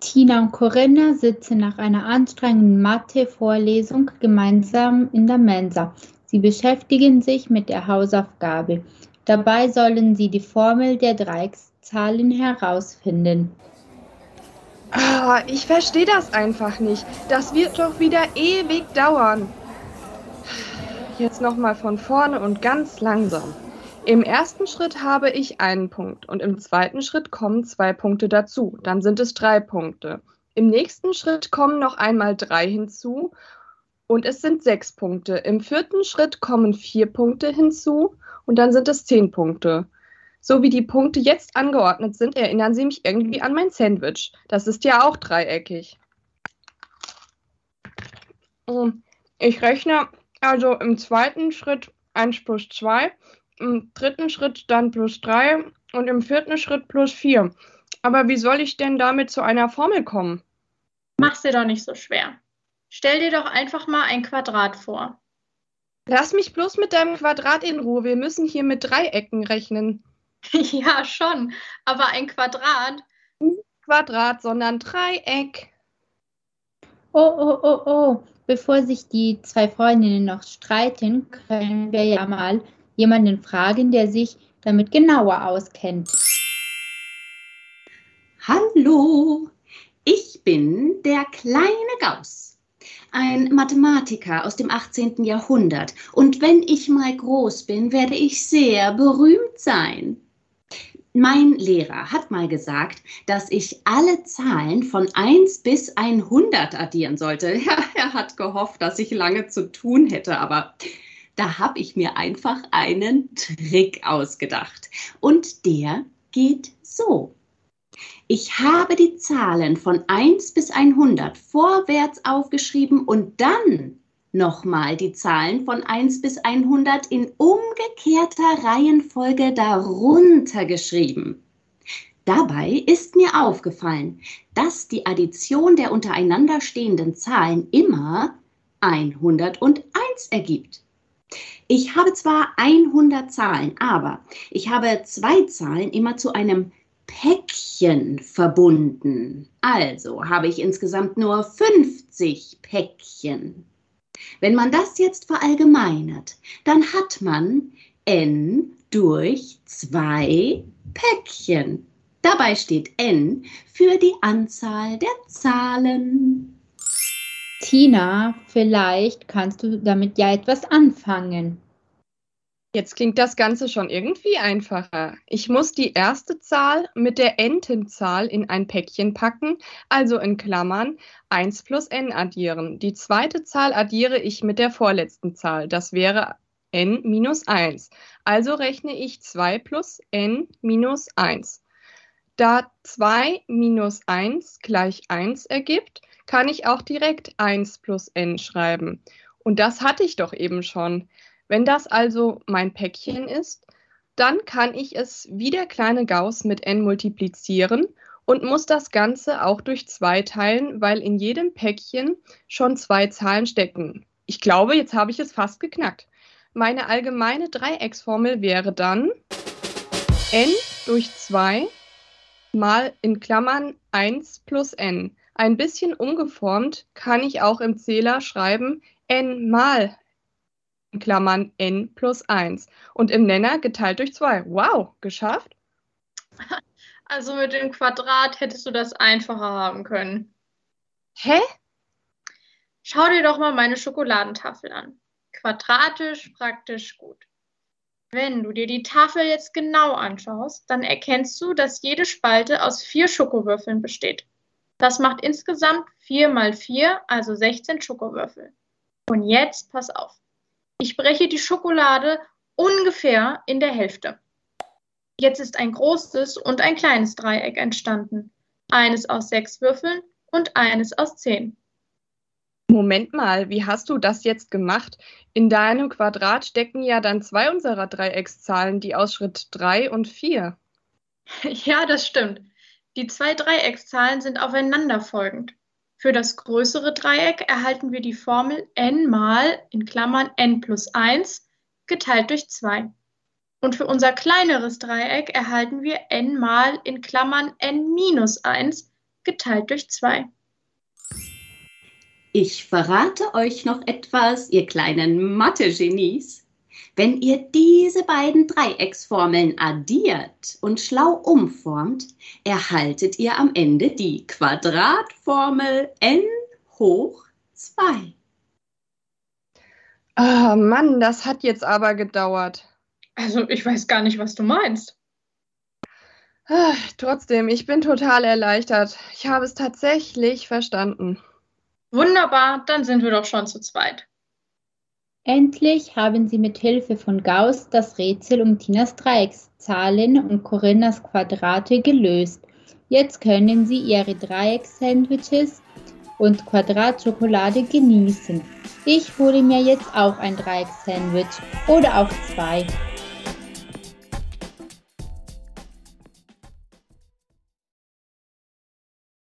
Tina und Corinna sitzen nach einer anstrengenden Mathe-Vorlesung gemeinsam in der Mensa. Sie beschäftigen sich mit der Hausaufgabe. Dabei sollen sie die Formel der Dreieckszahlen herausfinden. Oh, ich verstehe das einfach nicht. Das wird doch wieder ewig dauern. Jetzt nochmal von vorne und ganz langsam. Im ersten Schritt habe ich einen Punkt und im zweiten Schritt kommen zwei Punkte dazu. Dann sind es drei Punkte. Im nächsten Schritt kommen noch einmal drei hinzu und es sind sechs Punkte. Im vierten Schritt kommen vier Punkte hinzu und dann sind es zehn Punkte. So wie die Punkte jetzt angeordnet sind, erinnern sie mich irgendwie an mein Sandwich. Das ist ja auch dreieckig. Ähm, ich rechne also im zweiten Schritt 1 plus 2, im dritten Schritt dann plus 3 und im vierten Schritt plus 4. Aber wie soll ich denn damit zu einer Formel kommen? Mach's dir doch nicht so schwer. Stell dir doch einfach mal ein Quadrat vor. Lass mich bloß mit deinem Quadrat in Ruhe. Wir müssen hier mit Dreiecken rechnen. Ja, schon. Aber ein Quadrat. Nicht Quadrat, sondern Dreieck. Oh, oh, oh, oh. Bevor sich die zwei Freundinnen noch streiten, können wir ja mal jemanden fragen, der sich damit genauer auskennt. Hallo, ich bin der kleine Gauss, ein Mathematiker aus dem 18. Jahrhundert. Und wenn ich mal groß bin, werde ich sehr berühmt sein. Mein Lehrer hat mal gesagt, dass ich alle Zahlen von 1 bis 100 addieren sollte. Ja, er hat gehofft, dass ich lange zu tun hätte, aber da habe ich mir einfach einen Trick ausgedacht. Und der geht so. Ich habe die Zahlen von 1 bis 100 vorwärts aufgeschrieben und dann nochmal die Zahlen von 1 bis 100 in umgekehrter Reihenfolge darunter geschrieben. Dabei ist mir aufgefallen, dass die Addition der untereinander stehenden Zahlen immer 101 ergibt. Ich habe zwar 100 Zahlen, aber ich habe zwei Zahlen immer zu einem Päckchen verbunden. Also habe ich insgesamt nur 50 Päckchen. Wenn man das jetzt verallgemeinert, dann hat man n durch zwei Päckchen. Dabei steht n für die Anzahl der Zahlen. Tina, vielleicht kannst du damit ja etwas anfangen. Jetzt klingt das Ganze schon irgendwie einfacher. Ich muss die erste Zahl mit der Entenzahl in ein Päckchen packen, also in Klammern 1 plus n addieren. Die zweite Zahl addiere ich mit der vorletzten Zahl. Das wäre n minus 1. Also rechne ich 2 plus n minus 1. Da 2 minus 1 gleich 1 ergibt, kann ich auch direkt 1 plus n schreiben. Und das hatte ich doch eben schon. Wenn das also mein Päckchen ist, dann kann ich es wie der kleine Gauss mit n multiplizieren und muss das Ganze auch durch 2 teilen, weil in jedem Päckchen schon zwei Zahlen stecken. Ich glaube, jetzt habe ich es fast geknackt. Meine allgemeine Dreiecksformel wäre dann n durch 2 mal in Klammern 1 plus n. Ein bisschen umgeformt kann ich auch im Zähler schreiben n mal in Klammern n plus 1 und im Nenner geteilt durch 2. Wow, geschafft? Also mit dem Quadrat hättest du das einfacher haben können. Hä? Schau dir doch mal meine Schokoladentafel an. Quadratisch, praktisch gut. Wenn du dir die Tafel jetzt genau anschaust, dann erkennst du, dass jede Spalte aus vier Schokowürfeln besteht. Das macht insgesamt 4 mal 4, also 16 Schokowürfel. Und jetzt pass auf. Ich breche die Schokolade ungefähr in der Hälfte. Jetzt ist ein großes und ein kleines Dreieck entstanden. Eines aus sechs Würfeln und eines aus zehn. Moment mal, wie hast du das jetzt gemacht? In deinem Quadrat stecken ja dann zwei unserer Dreieckszahlen, die aus Schritt 3 und 4. Ja, das stimmt. Die zwei Dreieckszahlen sind aufeinanderfolgend. Für das größere Dreieck erhalten wir die Formel n mal in Klammern n plus 1 geteilt durch 2. Und für unser kleineres Dreieck erhalten wir n mal in Klammern n minus 1 geteilt durch 2. Ich verrate euch noch etwas, ihr kleinen Mathe-Genies. Wenn ihr diese beiden Dreiecksformeln addiert und schlau umformt, erhaltet ihr am Ende die Quadratformel n hoch 2. Ah, Mann, das hat jetzt aber gedauert. Also, ich weiß gar nicht, was du meinst. Ah, trotzdem, ich bin total erleichtert. Ich habe es tatsächlich verstanden. Wunderbar, dann sind wir doch schon zu zweit. Endlich haben sie mit Hilfe von Gauss das Rätsel um Tinas Dreieckszahlen und Corinnas Quadrate gelöst. Jetzt können sie ihre Dreieckssandwiches und Quadratschokolade genießen. Ich hole mir jetzt auch ein Dreieckssandwich oder auch zwei.